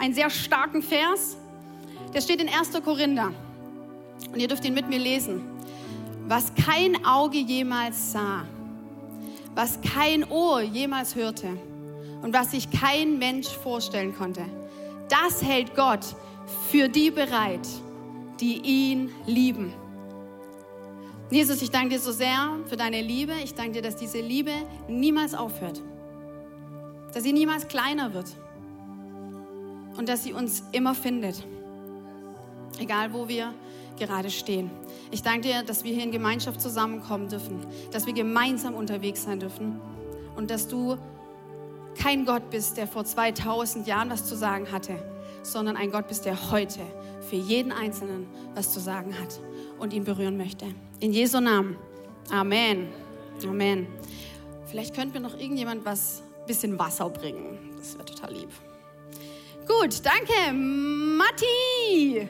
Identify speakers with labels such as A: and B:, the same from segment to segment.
A: einen sehr starken Vers. Der steht in 1. Korinther. Und ihr dürft ihn mit mir lesen. Was kein Auge jemals sah, was kein Ohr jemals hörte und was sich kein Mensch vorstellen konnte, das hält Gott für die bereit, die ihn lieben. Jesus, ich danke dir so sehr für deine Liebe. Ich danke dir, dass diese Liebe niemals aufhört dass sie niemals kleiner wird und dass sie uns immer findet, egal wo wir gerade stehen. Ich danke dir, dass wir hier in Gemeinschaft zusammenkommen dürfen, dass wir gemeinsam unterwegs sein dürfen und dass du kein Gott bist, der vor 2000 Jahren was zu sagen hatte, sondern ein Gott bist, der heute für jeden Einzelnen was zu sagen hat und ihn berühren möchte. In Jesu Namen. Amen. Amen. Vielleicht könnte mir noch irgendjemand was bisschen Wasser bringen. Das wäre total lieb. Gut, danke. Matti.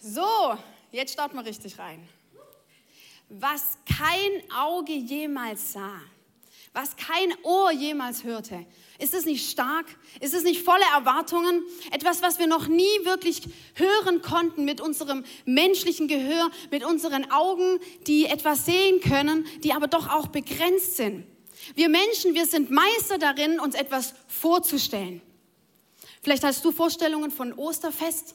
A: So, jetzt starten wir richtig rein. Was kein Auge jemals sah, was kein Ohr jemals hörte, ist es nicht stark? Ist es nicht voller Erwartungen? Etwas, was wir noch nie wirklich hören konnten mit unserem menschlichen Gehör, mit unseren Augen, die etwas sehen können, die aber doch auch begrenzt sind. Wir Menschen, wir sind Meister darin, uns etwas vorzustellen. Vielleicht hast du Vorstellungen von Osterfest.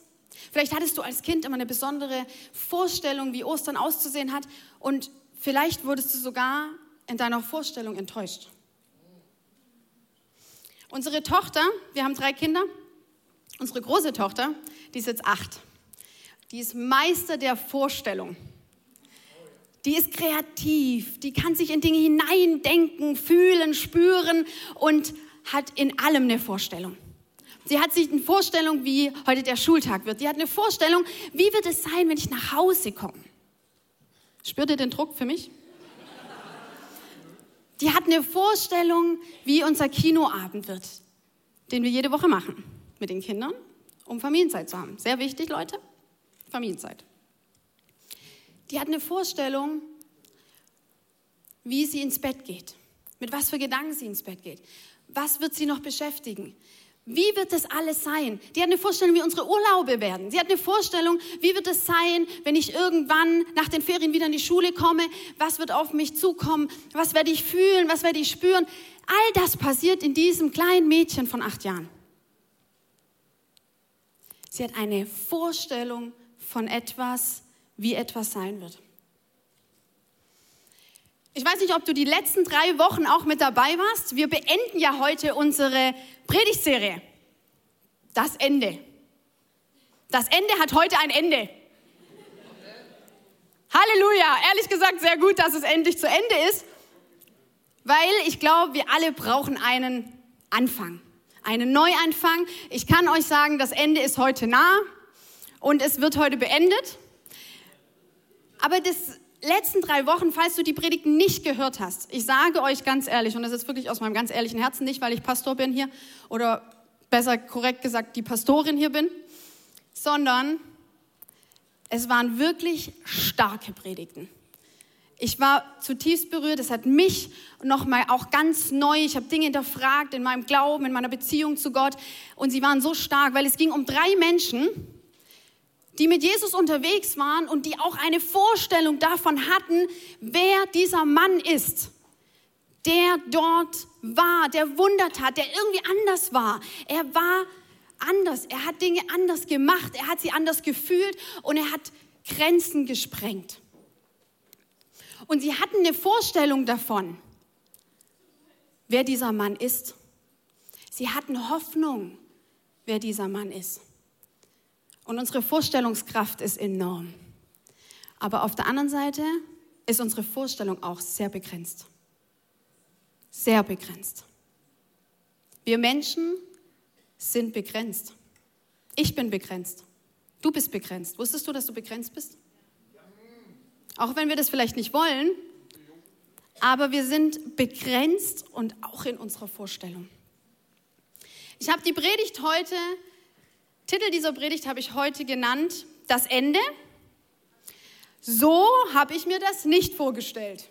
A: Vielleicht hattest du als Kind immer eine besondere Vorstellung, wie Ostern auszusehen hat. Und vielleicht wurdest du sogar in deiner Vorstellung enttäuscht. Unsere Tochter, wir haben drei Kinder, unsere große Tochter, die ist jetzt acht. Die ist Meister der Vorstellung. Die ist kreativ, die kann sich in Dinge hineindenken, fühlen, spüren und hat in allem eine Vorstellung. Sie hat sich eine Vorstellung, wie heute der Schultag wird. Sie hat eine Vorstellung, wie wird es sein, wenn ich nach Hause komme. Spürt ihr den Druck für mich? Die hat eine Vorstellung, wie unser Kinoabend wird, den wir jede Woche machen mit den Kindern, um Familienzeit zu haben. Sehr wichtig, Leute, Familienzeit. Die hat eine Vorstellung, wie sie ins Bett geht, mit was für Gedanken sie ins Bett geht. Was wird sie noch beschäftigen? Wie wird das alles sein? Die hat eine Vorstellung, wie unsere Urlaube werden. Sie hat eine Vorstellung, wie wird es sein, wenn ich irgendwann nach den Ferien wieder in die Schule komme? Was wird auf mich zukommen? Was werde ich fühlen? Was werde ich spüren? All das passiert in diesem kleinen Mädchen von acht Jahren. Sie hat eine Vorstellung von etwas, wie etwas sein wird. Ich weiß nicht, ob du die letzten drei Wochen auch mit dabei warst. Wir beenden ja heute unsere Predigtserie. Das Ende. Das Ende hat heute ein Ende. Halleluja. Ehrlich gesagt, sehr gut, dass es endlich zu Ende ist, weil ich glaube, wir alle brauchen einen Anfang, einen Neuanfang. Ich kann euch sagen, das Ende ist heute nah und es wird heute beendet. Aber das letzten drei Wochen, falls du die Predigten nicht gehört hast, ich sage euch ganz ehrlich, und das ist wirklich aus meinem ganz ehrlichen Herzen, nicht weil ich Pastor bin hier oder besser korrekt gesagt die Pastorin hier bin, sondern es waren wirklich starke Predigten. Ich war zutiefst berührt, es hat mich nochmal auch ganz neu, ich habe Dinge hinterfragt in meinem Glauben, in meiner Beziehung zu Gott und sie waren so stark, weil es ging um drei Menschen, die mit Jesus unterwegs waren und die auch eine Vorstellung davon hatten, wer dieser Mann ist, der dort war, der Wunder tat, der irgendwie anders war. Er war anders, er hat Dinge anders gemacht, er hat sie anders gefühlt und er hat Grenzen gesprengt. Und sie hatten eine Vorstellung davon, wer dieser Mann ist. Sie hatten Hoffnung, wer dieser Mann ist. Und unsere Vorstellungskraft ist enorm. Aber auf der anderen Seite ist unsere Vorstellung auch sehr begrenzt. sehr begrenzt. Wir Menschen sind begrenzt. Ich bin begrenzt. Du bist begrenzt. Wusstest du, dass du begrenzt bist? Auch wenn wir das vielleicht nicht wollen, aber wir sind begrenzt und auch in unserer Vorstellung. Ich habe die Predigt heute, Titel dieser Predigt habe ich heute genannt, das Ende. So habe ich mir das nicht vorgestellt.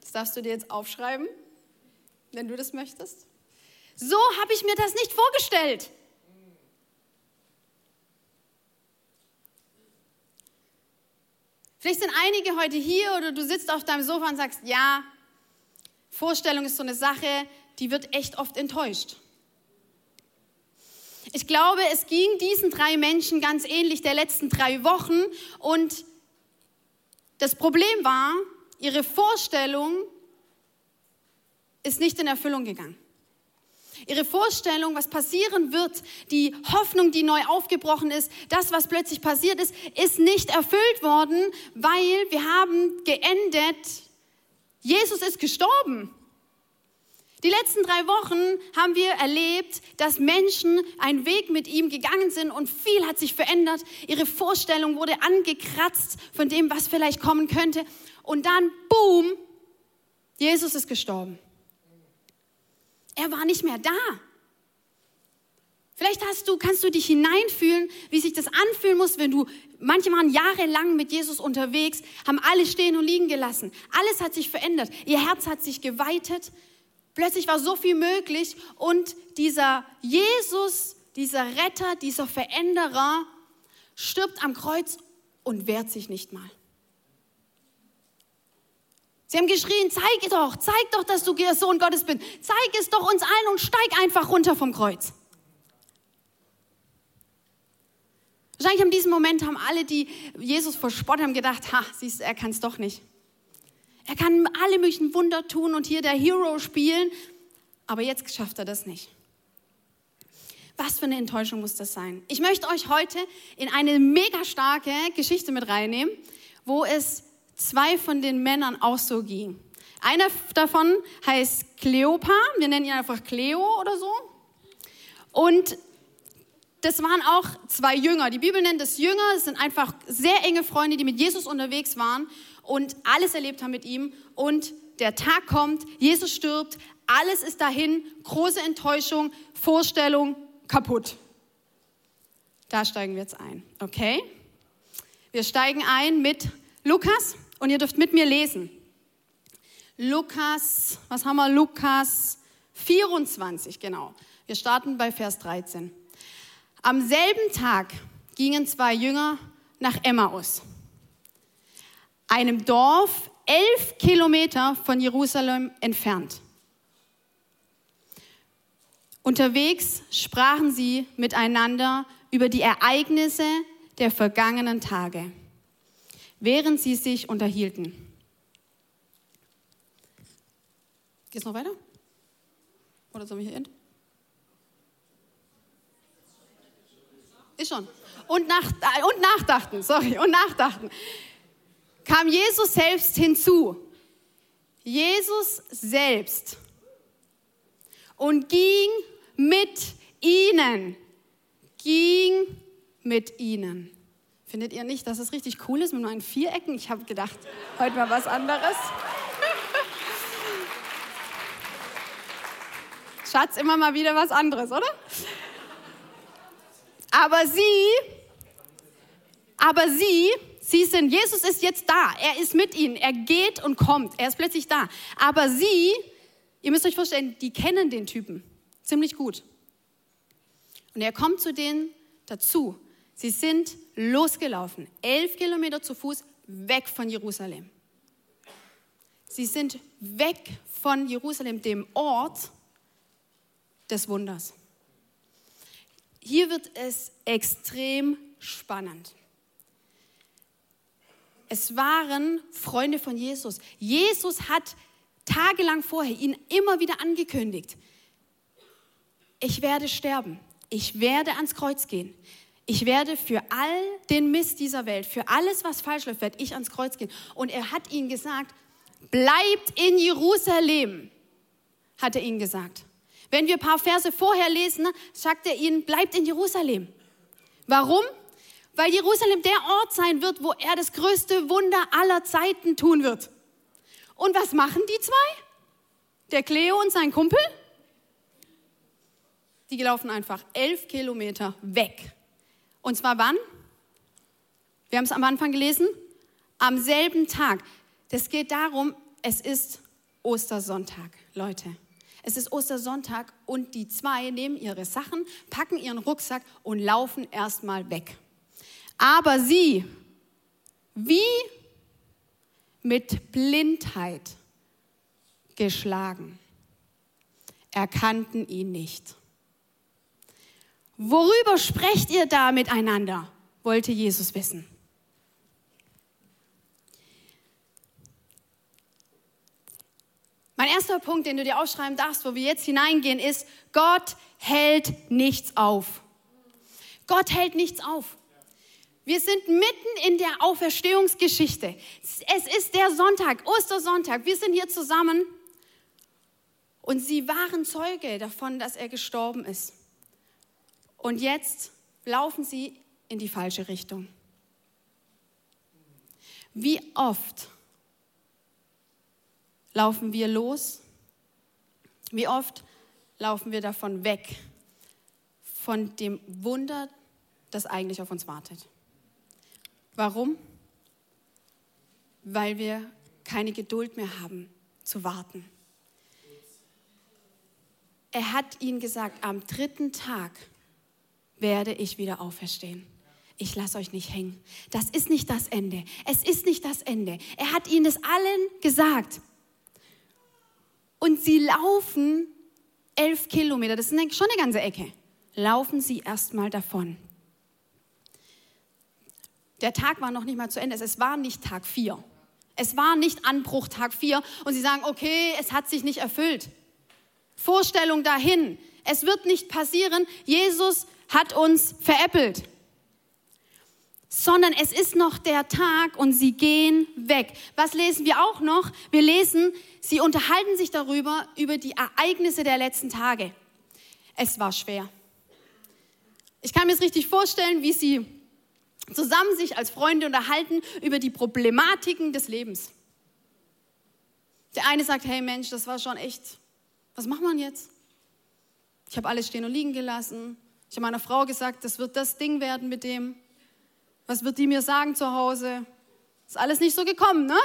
A: Das darfst du dir jetzt aufschreiben, wenn du das möchtest. So habe ich mir das nicht vorgestellt. Vielleicht sind einige heute hier oder du sitzt auf deinem Sofa und sagst, ja, Vorstellung ist so eine Sache, die wird echt oft enttäuscht. Ich glaube, es ging diesen drei Menschen ganz ähnlich der letzten drei Wochen und das Problem war, ihre Vorstellung ist nicht in Erfüllung gegangen. Ihre Vorstellung, was passieren wird, die Hoffnung, die neu aufgebrochen ist, das, was plötzlich passiert ist, ist nicht erfüllt worden, weil wir haben geendet, Jesus ist gestorben. Die letzten drei Wochen haben wir erlebt, dass Menschen einen Weg mit ihm gegangen sind und viel hat sich verändert. Ihre Vorstellung wurde angekratzt von dem, was vielleicht kommen könnte. Und dann, boom, Jesus ist gestorben. Er war nicht mehr da. Vielleicht hast du, kannst du dich hineinfühlen, wie sich das anfühlen muss, wenn du, manche waren jahrelang mit Jesus unterwegs, haben alles stehen und liegen gelassen. Alles hat sich verändert. Ihr Herz hat sich geweitet. Plötzlich war so viel möglich und dieser Jesus, dieser Retter, dieser Veränderer stirbt am Kreuz und wehrt sich nicht mal. Sie haben geschrien, zeig doch, zeig doch, dass du der Sohn Gottes bist. Zeig es doch uns allen und steig einfach runter vom Kreuz. Wahrscheinlich in diesem Moment haben alle, die Jesus verspottet haben, gedacht, ha, siehst du, er kann es doch nicht. Er kann alle möglichen Wunder tun und hier der Hero spielen, aber jetzt schafft er das nicht. Was für eine Enttäuschung muss das sein? Ich möchte euch heute in eine mega starke Geschichte mit reinnehmen, wo es zwei von den Männern auch so ging. Einer davon heißt Cleopa, wir nennen ihn einfach Cleo oder so. Und das waren auch zwei Jünger. Die Bibel nennt es Jünger, es sind einfach sehr enge Freunde, die mit Jesus unterwegs waren und alles erlebt haben mit ihm. Und der Tag kommt, Jesus stirbt, alles ist dahin, große Enttäuschung, Vorstellung, kaputt. Da steigen wir jetzt ein, okay? Wir steigen ein mit Lukas und ihr dürft mit mir lesen. Lukas, was haben wir? Lukas 24, genau. Wir starten bei Vers 13. Am selben Tag gingen zwei Jünger nach Emmaus, einem Dorf elf Kilometer von Jerusalem entfernt. Unterwegs sprachen sie miteinander über die Ereignisse der vergangenen Tage während sie sich unterhielten. Geht's noch weiter? Oder sollen wir hier enden? Ist schon. Und, nach, äh, und nachdachten, sorry, und nachdachten. Kam Jesus selbst hinzu. Jesus selbst. Und ging mit ihnen. Ging mit ihnen. Findet ihr nicht, dass es richtig cool ist mit meinen Vierecken? Ich habe gedacht, heute mal was anderes. Schatz, immer mal wieder was anderes, oder? Aber sie, aber sie, sie sind, Jesus ist jetzt da. Er ist mit ihnen. Er geht und kommt. Er ist plötzlich da. Aber sie, ihr müsst euch vorstellen, die kennen den Typen ziemlich gut. Und er kommt zu denen dazu. Sie sind losgelaufen, elf Kilometer zu Fuß, weg von Jerusalem. Sie sind weg von Jerusalem, dem Ort des Wunders. Hier wird es extrem spannend. Es waren Freunde von Jesus. Jesus hat tagelang vorher ihn immer wieder angekündigt. Ich werde sterben. Ich werde ans Kreuz gehen. Ich werde für all den Mist dieser Welt, für alles, was falsch läuft, werde ich ans Kreuz gehen. Und er hat ihnen gesagt, bleibt in Jerusalem, hat er ihnen gesagt. Wenn wir ein paar Verse vorher lesen, sagt er ihnen, bleibt in Jerusalem. Warum? Weil Jerusalem der Ort sein wird, wo er das größte Wunder aller Zeiten tun wird. Und was machen die zwei? Der Cleo und sein Kumpel? Die laufen einfach elf Kilometer weg. Und zwar wann? Wir haben es am Anfang gelesen. Am selben Tag. Das geht darum, es ist Ostersonntag, Leute. Es ist Ostersonntag und die zwei nehmen ihre Sachen, packen ihren Rucksack und laufen erstmal weg. Aber sie, wie mit Blindheit geschlagen, erkannten ihn nicht. Worüber sprecht ihr da miteinander? wollte Jesus wissen. Mein erster Punkt, den du dir aufschreiben darfst, wo wir jetzt hineingehen, ist, Gott hält nichts auf. Gott hält nichts auf. Wir sind mitten in der Auferstehungsgeschichte. Es ist der Sonntag, Ostersonntag. Wir sind hier zusammen und sie waren Zeuge davon, dass er gestorben ist. Und jetzt laufen sie in die falsche Richtung. Wie oft laufen wir los? Wie oft laufen wir davon weg, von dem Wunder, das eigentlich auf uns wartet? Warum? Weil wir keine Geduld mehr haben zu warten. Er hat ihnen gesagt, am dritten Tag werde ich wieder auferstehen. Ich lasse euch nicht hängen. Das ist nicht das Ende. Es ist nicht das Ende. Er hat ihnen das allen gesagt. Und sie laufen elf Kilometer, das ist schon eine ganze Ecke, laufen sie erstmal davon. Der Tag war noch nicht mal zu Ende, es war nicht Tag vier. Es war nicht Anbruch Tag vier und sie sagen, okay, es hat sich nicht erfüllt. Vorstellung dahin, es wird nicht passieren, Jesus hat uns veräppelt sondern es ist noch der Tag und sie gehen weg. Was lesen wir auch noch? Wir lesen, sie unterhalten sich darüber, über die Ereignisse der letzten Tage. Es war schwer. Ich kann mir es richtig vorstellen, wie sie zusammen sich als Freunde unterhalten über die Problematiken des Lebens. Der eine sagt, hey Mensch, das war schon echt, was macht man jetzt? Ich habe alles stehen und liegen gelassen. Ich habe meiner Frau gesagt, das wird das Ding werden mit dem. Was wird die mir sagen zu Hause? Ist alles nicht so gekommen, ne?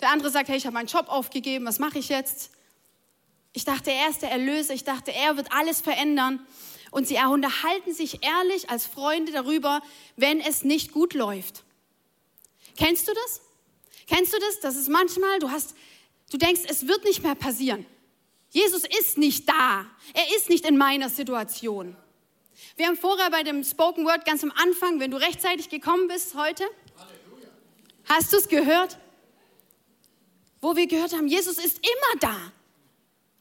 A: Der andere sagt, hey, ich habe meinen Job aufgegeben, was mache ich jetzt? Ich dachte, er ist der Erlöser, ich dachte, er wird alles verändern. Und sie unterhalten sich ehrlich als Freunde darüber, wenn es nicht gut läuft. Kennst du das? Kennst du das? Das ist manchmal, du hast, du denkst, es wird nicht mehr passieren. Jesus ist nicht da. Er ist nicht in meiner Situation. Wir haben vorher bei dem Spoken Word ganz am Anfang, wenn du rechtzeitig gekommen bist heute, Halleluja. hast du es gehört? Wo wir gehört haben, Jesus ist immer da.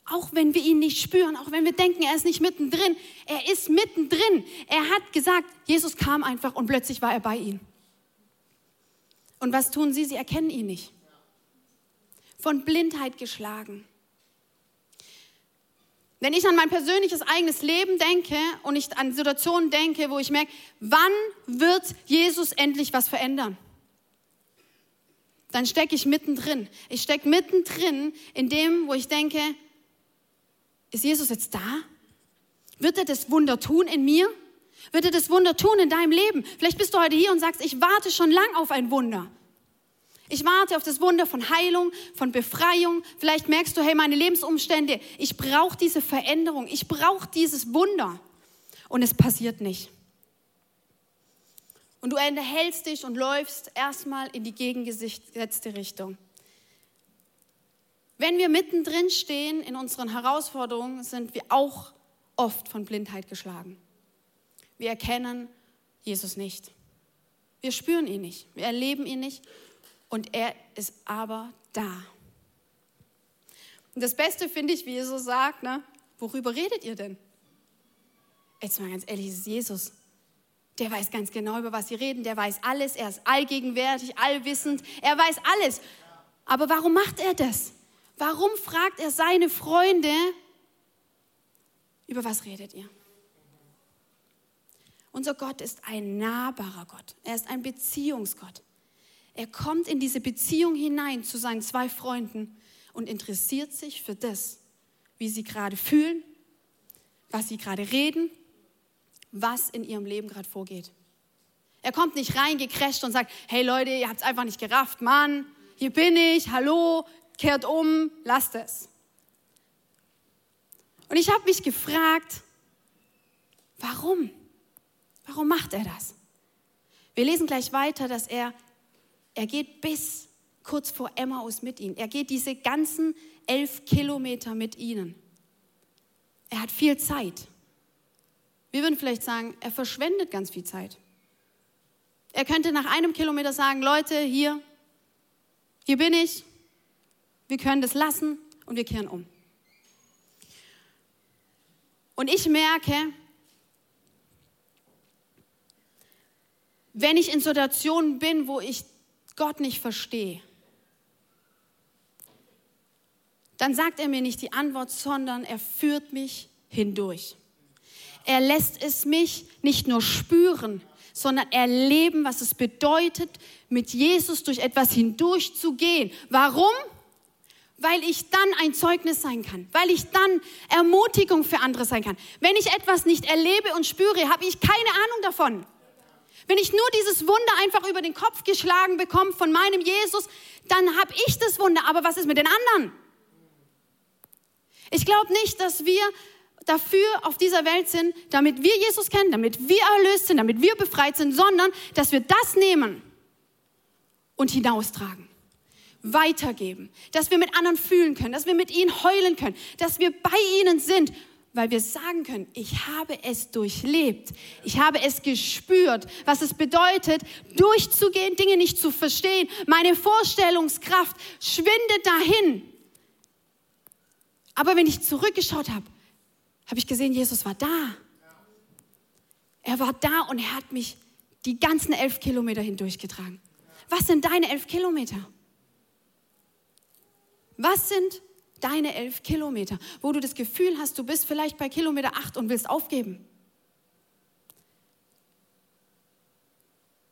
A: Auch wenn wir ihn nicht spüren, auch wenn wir denken, er ist nicht mittendrin. Er ist mittendrin. Er hat gesagt, Jesus kam einfach und plötzlich war er bei ihnen. Und was tun sie? Sie erkennen ihn nicht. Von Blindheit geschlagen. Wenn ich an mein persönliches eigenes Leben denke und ich an Situationen denke, wo ich merke, wann wird Jesus endlich was verändern? Dann stecke ich mittendrin. Ich stecke mittendrin in dem, wo ich denke, ist Jesus jetzt da? Wird er das Wunder tun in mir? Wird er das Wunder tun in deinem Leben? Vielleicht bist du heute hier und sagst, ich warte schon lang auf ein Wunder. Ich warte auf das Wunder von Heilung, von Befreiung. Vielleicht merkst du, hey, meine Lebensumstände, ich brauche diese Veränderung, ich brauche dieses Wunder. Und es passiert nicht. Und du unterhältst dich und läufst erstmal in die gegengesetzte Richtung. Wenn wir mittendrin stehen in unseren Herausforderungen, sind wir auch oft von Blindheit geschlagen. Wir erkennen Jesus nicht. Wir spüren ihn nicht. Wir erleben ihn nicht und er ist aber da. Und das Beste finde ich, wie Jesus sagt, ne? worüber redet ihr denn? Jetzt mal ganz ehrlich, es ist Jesus. Der weiß ganz genau, über was sie reden. Der weiß alles. Er ist allgegenwärtig, allwissend. Er weiß alles. Aber warum macht er das? Warum fragt er seine Freunde, über was redet ihr? Unser Gott ist ein nahbarer Gott. Er ist ein Beziehungsgott. Er kommt in diese Beziehung hinein zu seinen zwei Freunden und interessiert sich für das, wie sie gerade fühlen, was sie gerade reden, was in ihrem Leben gerade vorgeht. Er kommt nicht rein, gecrasht und sagt, hey Leute, ihr habt es einfach nicht gerafft, Mann, hier bin ich, hallo, kehrt um, lasst es. Und ich habe mich gefragt, warum? Warum macht er das? Wir lesen gleich weiter, dass er, er geht bis kurz vor Emmaus mit ihnen. Er geht diese ganzen elf Kilometer mit ihnen. Er hat viel Zeit. Wir würden vielleicht sagen, er verschwendet ganz viel Zeit. Er könnte nach einem Kilometer sagen, Leute, hier, hier bin ich, wir können das lassen und wir kehren um. Und ich merke, wenn ich in Situationen bin, wo ich Gott nicht verstehe, dann sagt er mir nicht die Antwort, sondern er führt mich hindurch. Er lässt es mich nicht nur spüren, sondern erleben, was es bedeutet, mit Jesus durch etwas hindurchzugehen. Warum? Weil ich dann ein Zeugnis sein kann, weil ich dann Ermutigung für andere sein kann. Wenn ich etwas nicht erlebe und spüre, habe ich keine Ahnung davon. Wenn ich nur dieses Wunder einfach über den Kopf geschlagen bekomme von meinem Jesus, dann habe ich das Wunder. Aber was ist mit den anderen? Ich glaube nicht, dass wir dafür auf dieser Welt sind, damit wir Jesus kennen, damit wir erlöst sind, damit wir befreit sind, sondern dass wir das nehmen und hinaustragen, weitergeben, dass wir mit anderen fühlen können, dass wir mit ihnen heulen können, dass wir bei ihnen sind, weil wir sagen können, ich habe es durchlebt, ich habe es gespürt, was es bedeutet, durchzugehen, Dinge nicht zu verstehen. Meine Vorstellungskraft schwindet dahin. Aber wenn ich zurückgeschaut habe, habe ich gesehen, Jesus war da. Er war da und er hat mich die ganzen elf Kilometer hindurchgetragen. Was sind deine elf Kilometer? Was sind deine elf Kilometer, wo du das Gefühl hast, du bist vielleicht bei Kilometer acht und willst aufgeben?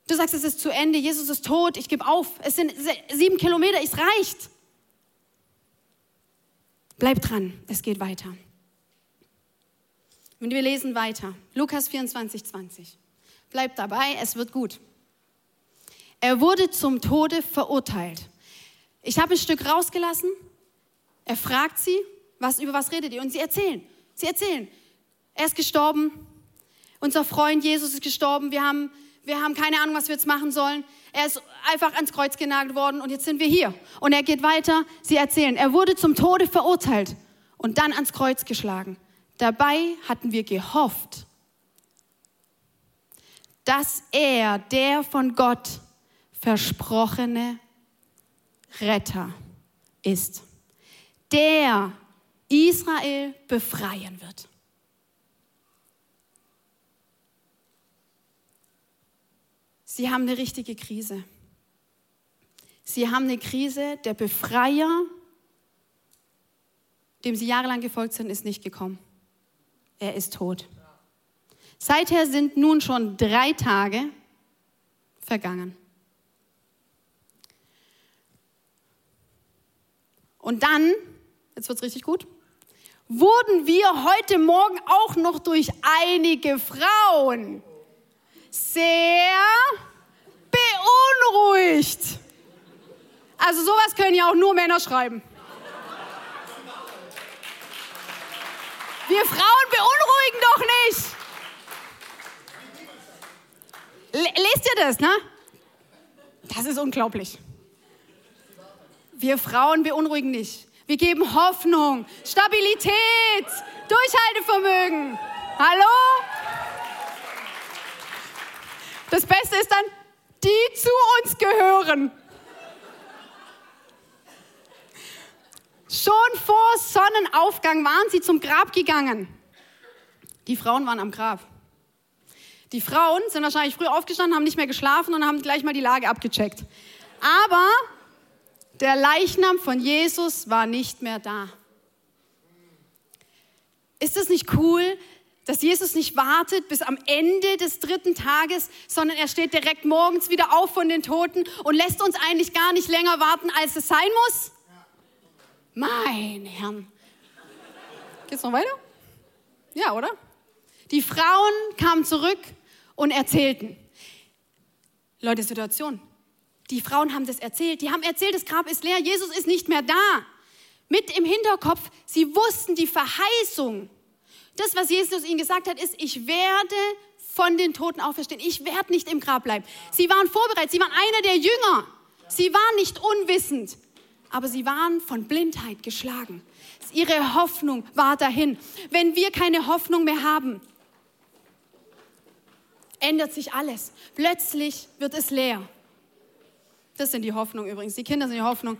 A: Du sagst, es ist zu Ende, Jesus ist tot, ich gebe auf. Es sind sieben Kilometer, es reicht. Bleib dran, es geht weiter. Und wir lesen weiter. Lukas 24, 20. Bleibt dabei, es wird gut. Er wurde zum Tode verurteilt. Ich habe ein Stück rausgelassen. Er fragt sie, was, über was redet ihr? Und sie erzählen. Sie erzählen. Er ist gestorben. Unser Freund Jesus ist gestorben. Wir haben, wir haben keine Ahnung, was wir jetzt machen sollen. Er ist einfach ans Kreuz genagelt worden und jetzt sind wir hier. Und er geht weiter. Sie erzählen. Er wurde zum Tode verurteilt und dann ans Kreuz geschlagen. Dabei hatten wir gehofft, dass er der von Gott versprochene Retter ist, der Israel befreien wird. Sie haben eine richtige Krise. Sie haben eine Krise. Der Befreier, dem sie jahrelang gefolgt sind, ist nicht gekommen er ist tot. Seither sind nun schon drei Tage vergangen. Und dann, jetzt wird es richtig gut, wurden wir heute Morgen auch noch durch einige Frauen sehr beunruhigt. Also sowas können ja auch nur Männer schreiben. Wir Frauen beunruhigen doch nicht. Lest ihr das, ne? Das ist unglaublich. Wir Frauen beunruhigen nicht. Wir geben Hoffnung, Stabilität, Durchhaltevermögen. Hallo? Das Beste ist dann, die zu uns gehören. Schon vor Sonnenaufgang waren sie zum Grab gegangen. Die Frauen waren am Grab. Die Frauen sind wahrscheinlich früh aufgestanden, haben nicht mehr geschlafen und haben gleich mal die Lage abgecheckt. Aber Der Leichnam von Jesus war nicht mehr da. Ist das nicht cool, dass Jesus nicht wartet bis am Ende des dritten Tages, sondern er steht direkt morgens wieder auf von den Toten und lässt uns eigentlich gar nicht länger warten, als es sein muss? Mein Herrn. Geht's noch weiter? Ja, oder? Die Frauen kamen zurück und erzählten. Leute, Situation. Die Frauen haben das erzählt. Die haben erzählt, das Grab ist leer, Jesus ist nicht mehr da. Mit im Hinterkopf, sie wussten die Verheißung. Das, was Jesus ihnen gesagt hat, ist, ich werde von den Toten auferstehen. Ich werde nicht im Grab bleiben. Sie waren vorbereitet. Sie waren einer der Jünger. Sie waren nicht unwissend, aber sie waren von Blindheit geschlagen. Ihre Hoffnung war dahin. Wenn wir keine Hoffnung mehr haben, ändert sich alles. Plötzlich wird es leer. Das sind die Hoffnung übrigens. Die Kinder sind die Hoffnung.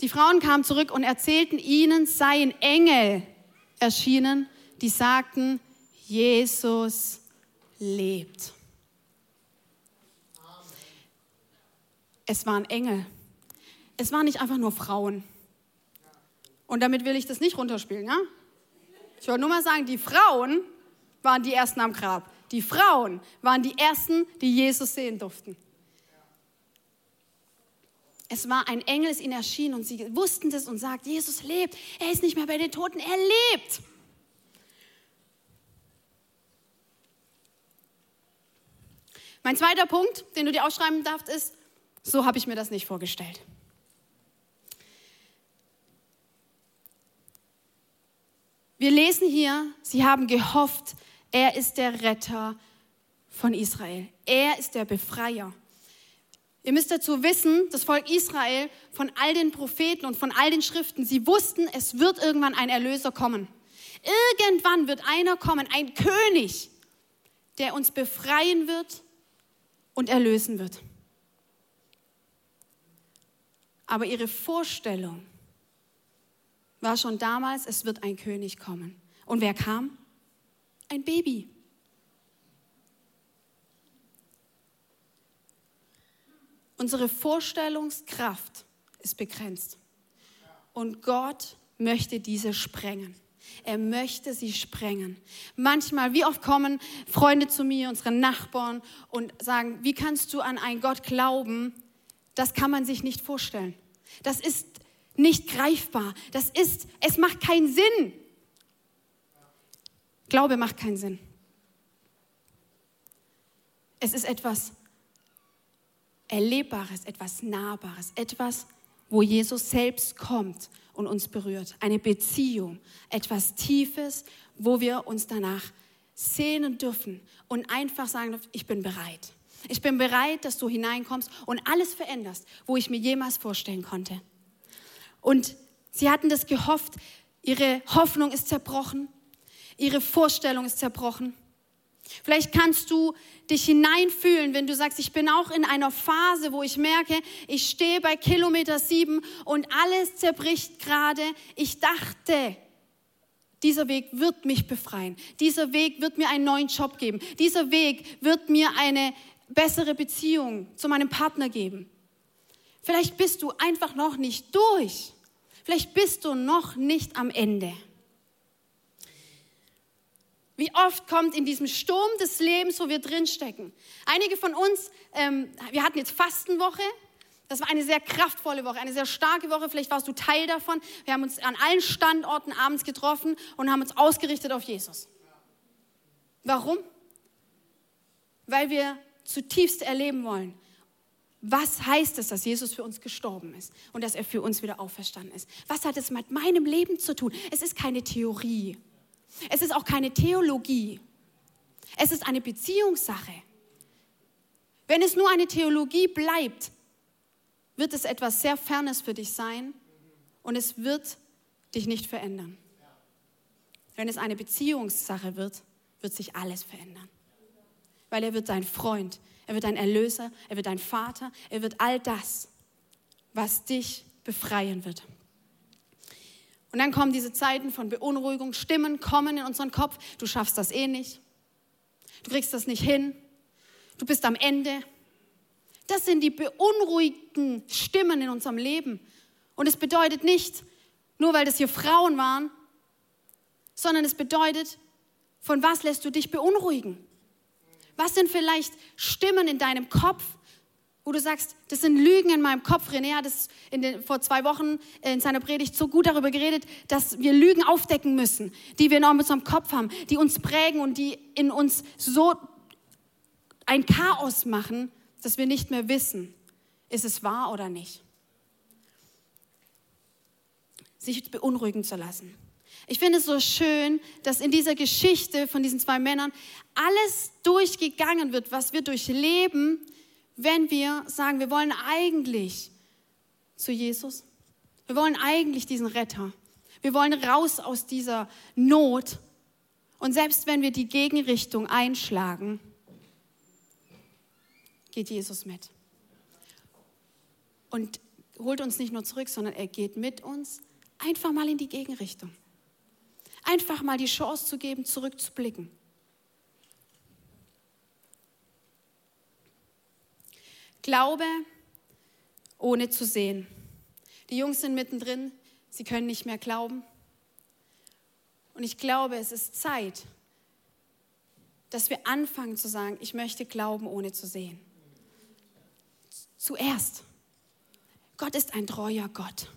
A: Die Frauen kamen zurück und erzählten ihnen, seien Engel erschienen, die sagten, Jesus lebt. Es waren Engel. Es waren nicht einfach nur Frauen. Und damit will ich das nicht runterspielen, ja? Ich wollte nur mal sagen, die Frauen waren die Ersten am Grab. Die Frauen waren die Ersten, die Jesus sehen durften. Es war ein Engel, ist ihnen erschienen und sie wussten das und sagt, Jesus lebt. Er ist nicht mehr bei den Toten, er lebt. Mein zweiter Punkt, den du dir aufschreiben darfst, ist, so habe ich mir das nicht vorgestellt. Wir lesen hier, sie haben gehofft, er ist der Retter von Israel. Er ist der Befreier. Ihr müsst dazu wissen, das Volk Israel von all den Propheten und von all den Schriften, sie wussten, es wird irgendwann ein Erlöser kommen. Irgendwann wird einer kommen, ein König, der uns befreien wird und erlösen wird. Aber ihre Vorstellung war schon damals, es wird ein König kommen. Und wer kam? Ein Baby. Unsere Vorstellungskraft ist begrenzt. Und Gott möchte diese sprengen. Er möchte sie sprengen. Manchmal, wie oft kommen Freunde zu mir, unsere Nachbarn, und sagen, wie kannst du an einen Gott glauben? Das kann man sich nicht vorstellen. Das ist nicht greifbar. Das ist, es macht keinen Sinn. Glaube macht keinen Sinn. Es ist etwas Erlebbares, etwas Nahbares, etwas, wo Jesus selbst kommt und uns berührt. Eine Beziehung, etwas Tiefes, wo wir uns danach sehnen dürfen und einfach sagen dürfen, ich bin bereit. Ich bin bereit, dass du hineinkommst und alles veränderst, wo ich mir jemals vorstellen konnte. Und sie hatten das gehofft, ihre Hoffnung ist zerbrochen, ihre Vorstellung ist zerbrochen. Vielleicht kannst du dich hineinfühlen, wenn du sagst, ich bin auch in einer Phase, wo ich merke, ich stehe bei Kilometer sieben und alles zerbricht gerade. Ich dachte, dieser Weg wird mich befreien. Dieser Weg wird mir einen neuen Job geben. Dieser Weg wird mir eine bessere Beziehung zu meinem Partner geben. Vielleicht bist du einfach noch nicht durch. Vielleicht bist du noch nicht am Ende. Wie oft kommt in diesem Sturm des Lebens, wo wir drinstecken. Einige von uns, ähm, wir hatten jetzt Fastenwoche. Das war eine sehr kraftvolle Woche, eine sehr starke Woche. Vielleicht warst du Teil davon. Wir haben uns an allen Standorten abends getroffen und haben uns ausgerichtet auf Jesus. Warum? Weil wir zutiefst erleben wollen, was heißt es, dass Jesus für uns gestorben ist und dass er für uns wieder auferstanden ist? Was hat es mit meinem Leben zu tun? Es ist keine Theorie. Es ist auch keine Theologie. Es ist eine Beziehungssache. Wenn es nur eine Theologie bleibt, wird es etwas sehr Fernes für dich sein und es wird dich nicht verändern. Wenn es eine Beziehungssache wird, wird sich alles verändern. Weil er wird dein Freund, er wird dein Erlöser, er wird dein Vater, er wird all das, was dich befreien wird. Und dann kommen diese Zeiten von Beunruhigung, Stimmen kommen in unseren Kopf, du schaffst das eh nicht, du kriegst das nicht hin, du bist am Ende, Das sind die beunruhigten Stimmen in unserem Leben. Und es bedeutet nicht, nur weil das hier Frauen waren, sondern es bedeutet, von was lässt du dich beunruhigen? Was sind vielleicht Stimmen in deinem Kopf, wo du sagst, das sind Lügen in meinem Kopf. René hat es den, vor zwei Wochen in seiner Predigt so gut darüber geredet, dass wir Lügen aufdecken müssen, die wir in unserem Kopf haben, die uns prägen und die in uns so ein Chaos machen, dass wir nicht mehr wissen, ist es wahr oder nicht. Sich beunruhigen zu lassen. Ich finde es so schön, dass in dieser Geschichte von diesen zwei Männern alles durchgegangen wird, was wir durchleben, wenn wir sagen, wir wollen eigentlich zu Jesus, wir wollen eigentlich diesen Retter, wir wollen raus aus dieser Not und selbst wenn wir die Gegenrichtung einschlagen, geht Jesus mit. Und holt uns nicht nur zurück, sondern er geht mit uns einfach mal in die Gegenrichtung. Einfach mal die Chance zu geben, zurückzublicken. Glaube ohne zu sehen. Die Jungs sind mittendrin, sie können nicht mehr glauben. Und ich glaube, es ist Zeit, dass wir anfangen zu sagen, ich möchte glauben ohne zu sehen. Zuerst, Gott ist ein treuer Gott.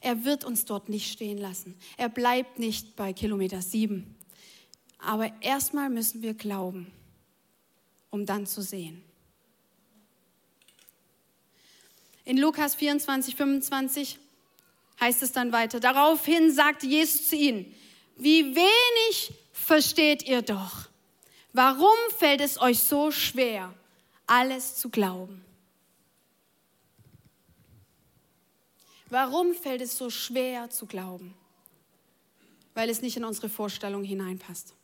A: Er wird uns dort nicht stehen lassen. Er bleibt nicht bei Kilometer sieben. Aber erstmal müssen wir glauben, um dann zu sehen. In Lukas 24, 25 heißt es dann weiter. Daraufhin sagte Jesus zu ihnen, wie wenig versteht ihr doch. Warum fällt es euch so schwer, alles zu glauben? Warum fällt es so schwer zu glauben? Weil es nicht in unsere Vorstellung hineinpasst.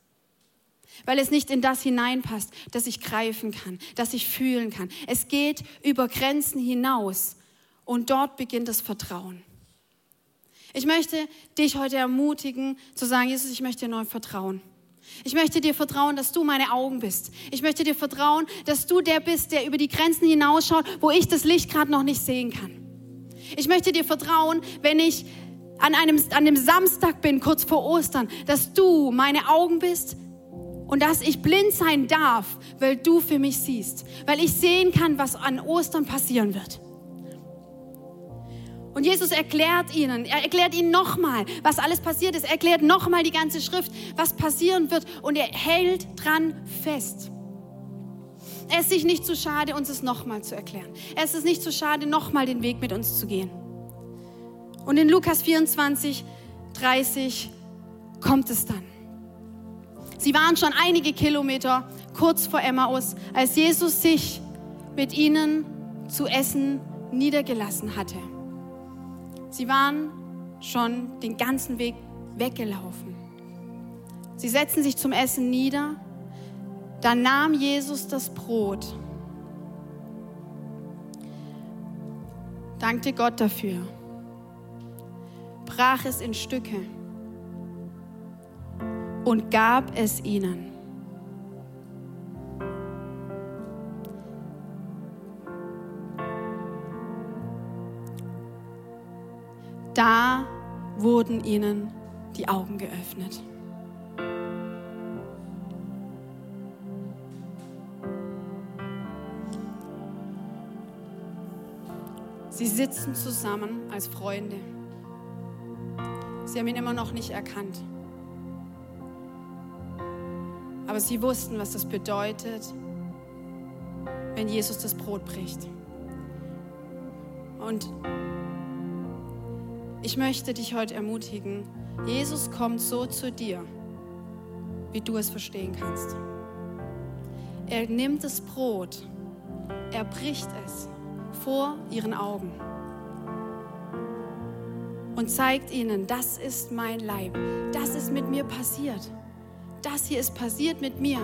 A: Weil es nicht in das hineinpasst, das ich greifen kann, das ich fühlen kann. Es geht über Grenzen hinaus und dort beginnt das Vertrauen. Ich möchte dich heute ermutigen zu sagen, Jesus, ich möchte dir neu vertrauen. Ich möchte dir vertrauen, dass du meine Augen bist. Ich möchte dir vertrauen, dass du der bist, der über die Grenzen hinausschaut, wo ich das Licht gerade noch nicht sehen kann. Ich möchte dir vertrauen, wenn ich an einem, an dem Samstag bin, kurz vor Ostern, dass du meine Augen bist, und dass ich blind sein darf, weil du für mich siehst, weil ich sehen kann, was an Ostern passieren wird. Und Jesus erklärt ihnen, er erklärt ihnen nochmal, was alles passiert ist. Er erklärt nochmal die ganze Schrift, was passieren wird. Und er hält dran fest. Er ist sich nicht zu schade, uns es nochmal zu erklären. Er ist es nicht zu schade, nochmal den Weg mit uns zu gehen. Und in Lukas 24, 30 kommt es dann. Sie waren schon einige Kilometer kurz vor Emmaus, als Jesus sich mit ihnen zu essen niedergelassen hatte. Sie waren schon den ganzen Weg weggelaufen. Sie setzten sich zum Essen nieder. Dann nahm Jesus das Brot, dankte Gott dafür, brach es in Stücke und gab es ihnen. Da wurden ihnen die Augen geöffnet. Sie sitzen zusammen als Freunde. Sie haben ihn immer noch nicht erkannt. Aber sie wussten, was das bedeutet, wenn Jesus das Brot bricht. Und ich möchte dich heute ermutigen, Jesus kommt so zu dir, wie du es verstehen kannst. Er nimmt das Brot, er bricht es vor ihren Augen und zeigt ihnen, das ist mein Leib, das ist mit mir passiert das hier ist passiert mit mir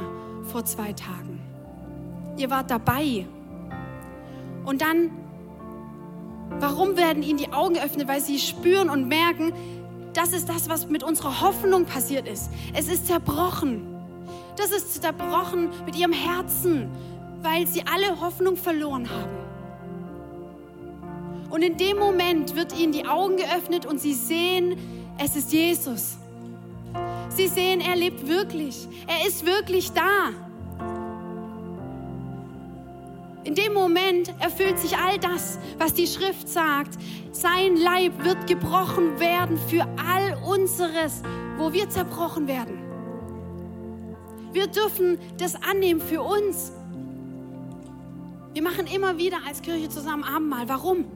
A: vor zwei Tagen. Ihr wart dabei. Und dann, warum werden ihnen die Augen geöffnet? Weil sie spüren und merken, das ist das, was mit unserer Hoffnung passiert ist. Es ist zerbrochen. Das ist zerbrochen mit ihrem Herzen, weil sie alle Hoffnung verloren haben. Und in dem Moment wird ihnen die Augen geöffnet und sie sehen, es ist Jesus. Sie sehen, er lebt wirklich. Er ist wirklich da. In dem Moment erfüllt sich all das, was die Schrift sagt. Sein Leib wird gebrochen werden für all unseres, wo wir zerbrochen werden. Wir dürfen das annehmen für uns. Wir machen immer wieder als Kirche zusammen Abendmahl. Warum?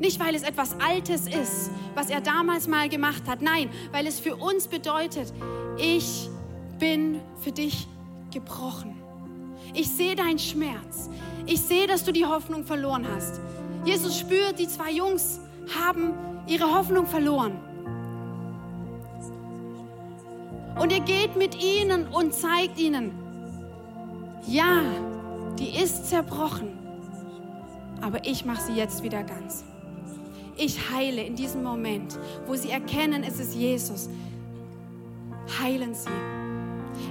A: Nicht, weil es etwas Altes ist, was er damals mal gemacht hat. Nein, weil es für uns bedeutet, ich bin für dich gebrochen. Ich sehe deinen Schmerz. Ich sehe, dass du die Hoffnung verloren hast. Jesus spürt, die zwei Jungs haben ihre Hoffnung verloren. Und er geht mit ihnen und zeigt ihnen, ja, die ist zerbrochen, aber ich mache sie jetzt wieder ganz. Ich heile in diesem Moment, wo sie erkennen, es ist Jesus. Heilen sie.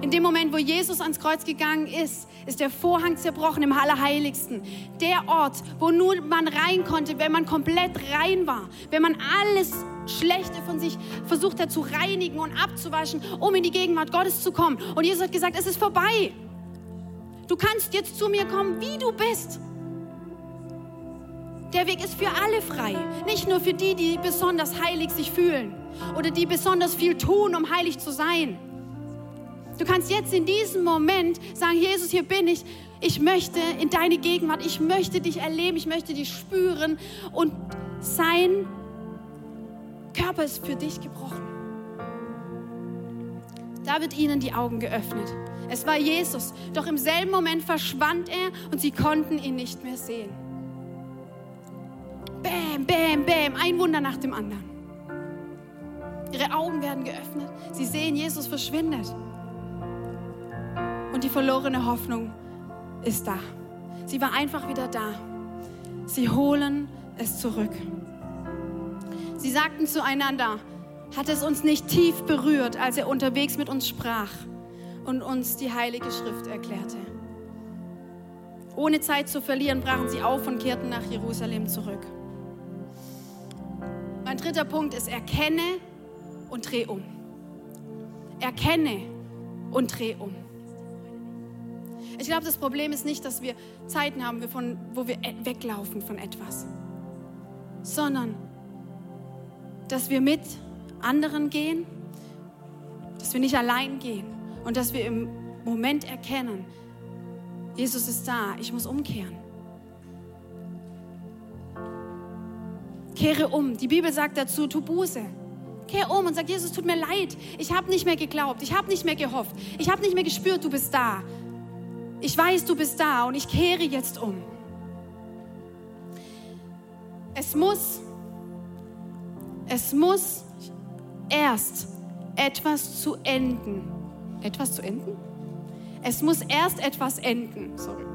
A: In dem Moment, wo Jesus ans Kreuz gegangen ist, ist der Vorhang zerbrochen im Allerheiligsten. Der Ort, wo nur man rein konnte, wenn man komplett rein war, wenn man alles Schlechte von sich versucht hat zu reinigen und abzuwaschen, um in die Gegenwart Gottes zu kommen. Und Jesus hat gesagt, es ist vorbei. Du kannst jetzt zu mir kommen, wie du bist. Der Weg ist für alle frei, nicht nur für die, die besonders heilig sich fühlen oder die besonders viel tun, um heilig zu sein. Du kannst jetzt in diesem Moment sagen, Jesus, hier bin ich. Ich möchte in deine Gegenwart, ich möchte dich erleben, ich möchte dich spüren und sein Körper ist für dich gebrochen. Da wird ihnen die Augen geöffnet. Es war Jesus, doch im selben Moment verschwand er und sie konnten ihn nicht mehr sehen. Bäm, bäm, bäm, ein Wunder nach dem anderen. Ihre Augen werden geöffnet. Sie sehen, Jesus verschwindet. Und die verlorene Hoffnung ist da. Sie war einfach wieder da. Sie holen es zurück. Sie sagten zueinander, hat es uns nicht tief berührt, als er unterwegs mit uns sprach und uns die Heilige Schrift erklärte. Ohne Zeit zu verlieren, brachen sie auf und kehrten nach Jerusalem zurück. Mein dritter Punkt ist, erkenne und dreh um. Erkenne und dreh um. Ich glaube, das Problem ist nicht, dass wir Zeiten haben, wo wir weglaufen von etwas, sondern dass wir mit anderen gehen, dass wir nicht allein gehen und dass wir im Moment erkennen, Jesus ist da, ich muss umkehren. Kehre um. Die Bibel sagt dazu, tu Buße. Kehr um und sag, Jesus, tut mir leid. Ich habe nicht mehr geglaubt. Ich habe nicht mehr gehofft. Ich habe nicht mehr gespürt, du bist da. Ich weiß, du bist da und ich kehre jetzt um. Es muss es muss erst etwas zu enden. Etwas zu enden? Es muss erst etwas enden. Sorry.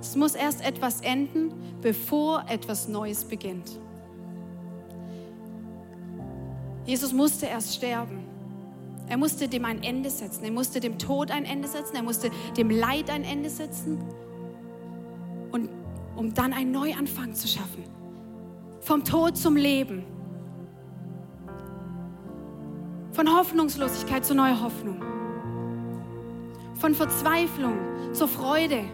A: Es muss erst etwas enden, bevor etwas Neues beginnt. Jesus musste erst sterben. Er musste dem ein Ende setzen. Er musste dem Tod ein Ende setzen. Er musste dem Leid ein Ende setzen. Und um dann einen Neuanfang zu schaffen. Vom Tod zum Leben. Von Hoffnungslosigkeit zu neuer Hoffnung. Von Verzweiflung zur Freude.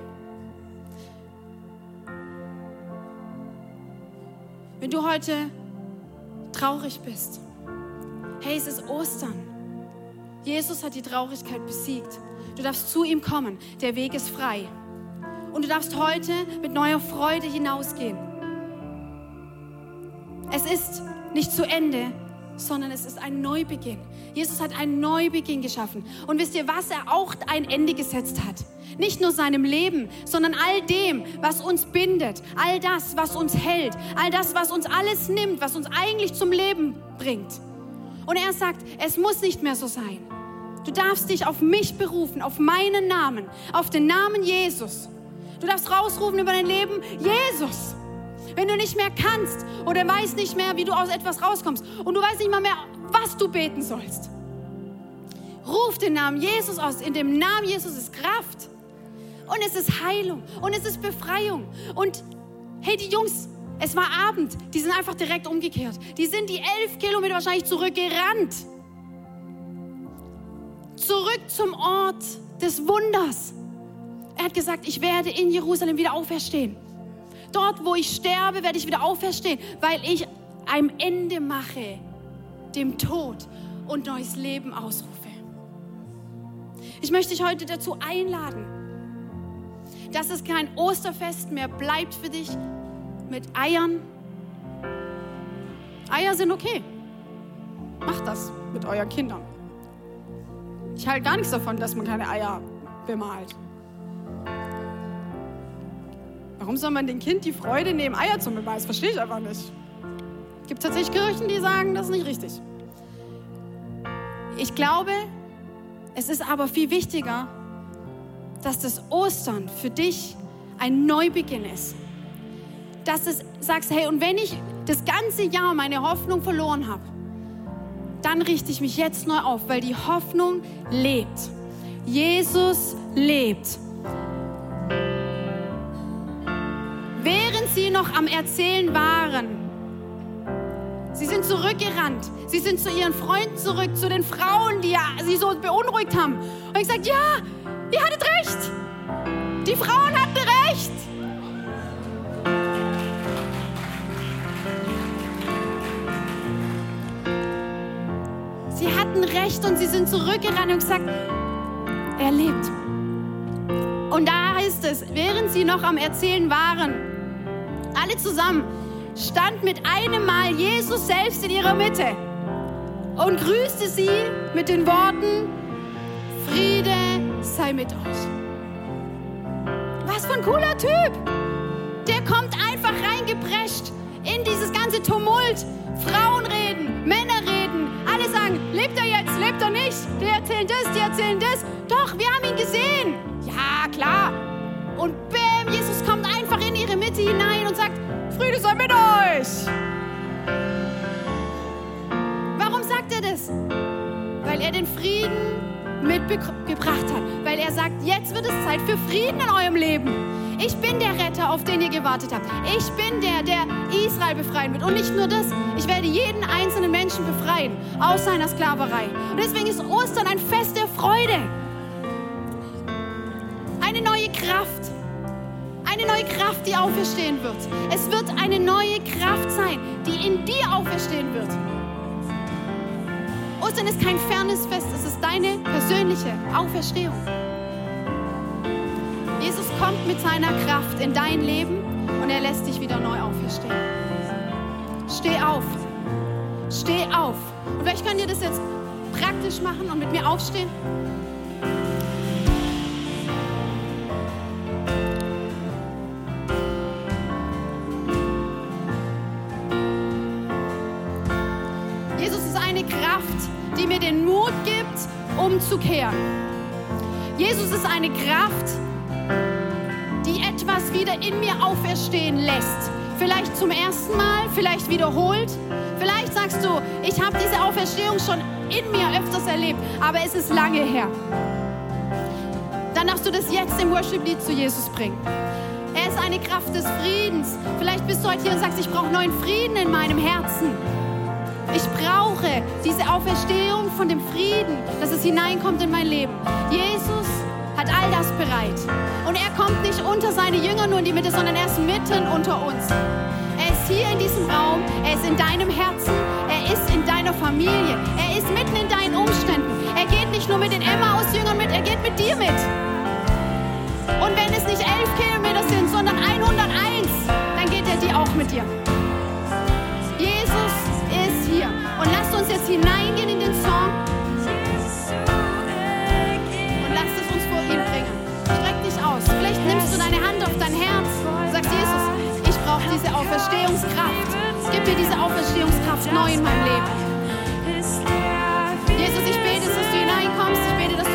A: Wenn du heute traurig bist, hey, es ist Ostern. Jesus hat die Traurigkeit besiegt. Du darfst zu ihm kommen. Der Weg ist frei. Und du darfst heute mit neuer Freude hinausgehen. Es ist nicht zu Ende, sondern es ist ein Neubeginn. Jesus hat einen Neubeginn geschaffen. Und wisst ihr, was er auch ein Ende gesetzt hat? Nicht nur seinem Leben, sondern all dem, was uns bindet, all das, was uns hält, all das, was uns alles nimmt, was uns eigentlich zum Leben bringt. Und er sagt, es muss nicht mehr so sein. Du darfst dich auf mich berufen, auf meinen Namen, auf den Namen Jesus. Du darfst rausrufen über dein Leben, Jesus. Wenn du nicht mehr kannst oder weißt nicht mehr, wie du aus etwas rauskommst und du weißt nicht mal mehr, was du beten sollst, ruf den Namen Jesus aus. In dem Namen Jesus ist Kraft und es ist Heilung und es ist Befreiung. Und hey, die Jungs, Es war Abend. Die sind einfach direkt umgekehrt. Die sind die elf Kilometer wahrscheinlich zurückgerannt. Zurück zum Ort des Wunders. Er hat gesagt, ich werde in Jerusalem wieder auferstehen. Dort, wo ich sterbe, werde ich wieder auferstehen, weil ich ein Ende mache dem Tod und neues Leben ausrufe. Ich möchte dich heute dazu einladen, dass es kein Osterfest mehr bleibt für dich mit Eiern. Eier sind okay. Macht das mit euren Kindern. Ich halte gar nichts davon, dass man keine Eier bemalt. Warum soll man dem Kind die Freude nehmen, Eier zu bemalen? Das verstehe ich einfach nicht. Es gibt tatsächlich Kirchen, die sagen, das ist nicht richtig. Ich glaube, es ist aber viel wichtiger, dass das Ostern für dich ein Neubeginn ist. Dass du sagst, hey, und wenn ich das ganze Jahr meine Hoffnung verloren habe, dann richte ich mich jetzt neu auf, weil die Hoffnung lebt. Jesus lebt. Während sie noch am Erzählen waren, Sie sind zurückgerannt. Sie sind zu ihren Freunden zurück, zu den Frauen, die sie so beunruhigt haben. Und ich sage, ja, ihr hattet recht. Die Frauen hatten recht. Sie hatten recht und sie sind zurückgerannt und gesagt, er lebt. Und da heißt es, während sie noch am Erzählen waren, alle zusammen, stand mit einem Mal Jesus selbst in ihrer Mitte und grüßte sie mit den Worten, Friede sei mit euch. Was für ein cooler Typ! Der kommt einfach reingeprescht in dieses ganze Tumult. Frauen reden, Männer reden, alle sagen, lebt er jetzt, lebt er nicht? Die erzählen das, die erzählen das. Doch, wir haben ihn gesehen. Ja, klar. Und bäm, Jesus kommt einfach in ihre Mitte hinein und sagt, Friede sei mit euch. Warum sagt er das? Weil er den Frieden mitgebracht hat. Weil er sagt, jetzt wird es Zeit für Frieden in eurem Leben. Ich bin der Retter, auf den ihr gewartet habt. Ich bin der, der Israel befreien wird. Und nicht nur das, ich werde jeden einzelnen Menschen befreien aus seiner Sklaverei. Und deswegen ist Ostern ein Fest der Freude. Eine neue Kraft eine neue Kraft, die auferstehen wird. Es wird eine neue Kraft sein, die in dir auferstehen wird. Ostern ist kein Fairnessfest, es ist deine persönliche Auferstehung. Jesus kommt mit seiner Kraft in dein Leben und er lässt dich wieder neu auferstehen. Steh auf. Steh auf. Und vielleicht könnt ihr das jetzt praktisch machen und mit mir aufstehen. den Mut gibt, umzukehren. Jesus ist eine Kraft, die etwas wieder in mir auferstehen lässt. Vielleicht zum ersten Mal, vielleicht wiederholt. Vielleicht sagst du, ich habe diese Auferstehung schon in mir öfters erlebt, aber es ist lange her. Dann darfst du das jetzt im Worship-Lied zu Jesus bringen. Er ist eine Kraft des Friedens. Vielleicht bist du heute hier und sagst, ich brauche neuen Frieden in meinem Herzen. Ich brauche diese Auferstehung von dem Frieden, dass es hineinkommt in mein Leben. Jesus hat all das bereit. Und er kommt nicht unter seine Jünger nur in die Mitte, sondern er ist mitten unter uns. Er ist hier in diesem Raum, er ist in deinem Herzen, er ist in deiner Familie, er ist mitten in deinen Umständen. Er geht nicht nur mit den Emmaus-Jüngern mit, er geht mit dir mit. Und wenn es nicht elf Kilometer sind, sondern 101, dann geht er dir auch mit dir. Und lasst uns jetzt hineingehen deine Hand auf dein Herz und Jesus, ich brauche diese Auferstehungskraft. Gib mir diese Auferstehungskraft neu in meinem Leben. Jesus, ich bete, dass du hineinkommst. Ich bete, dass